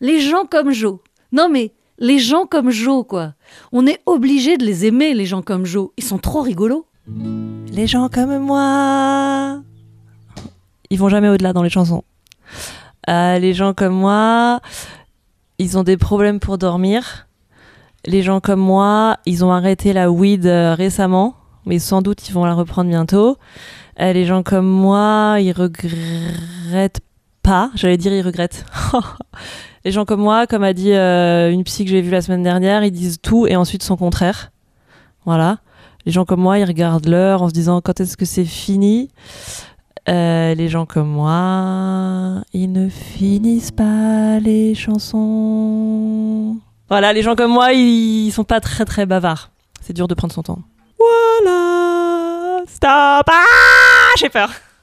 les gens comme Joe. Non mais les gens comme Joe, quoi. On est obligé de les aimer, les gens comme Joe. Ils sont trop rigolos. Les gens comme moi. Ils vont jamais au-delà dans les chansons. Euh, les gens comme moi, ils ont des problèmes pour dormir. Les gens comme moi, ils ont arrêté la weed euh, récemment, mais sans doute ils vont la reprendre bientôt. Euh, les gens comme moi, ils regrettent J'allais dire ils regrettent. les gens comme moi, comme a dit euh, une psy que j'ai vue la semaine dernière, ils disent tout et ensuite son contraire. Voilà. Les gens comme moi, ils regardent l'heure en se disant quand est-ce que c'est fini? Euh, les gens comme moi, ils ne finissent pas les chansons. Voilà, les gens comme moi, ils sont pas très très bavards. C'est dur de prendre son temps. Voilà, stop. Ah, j'ai peur.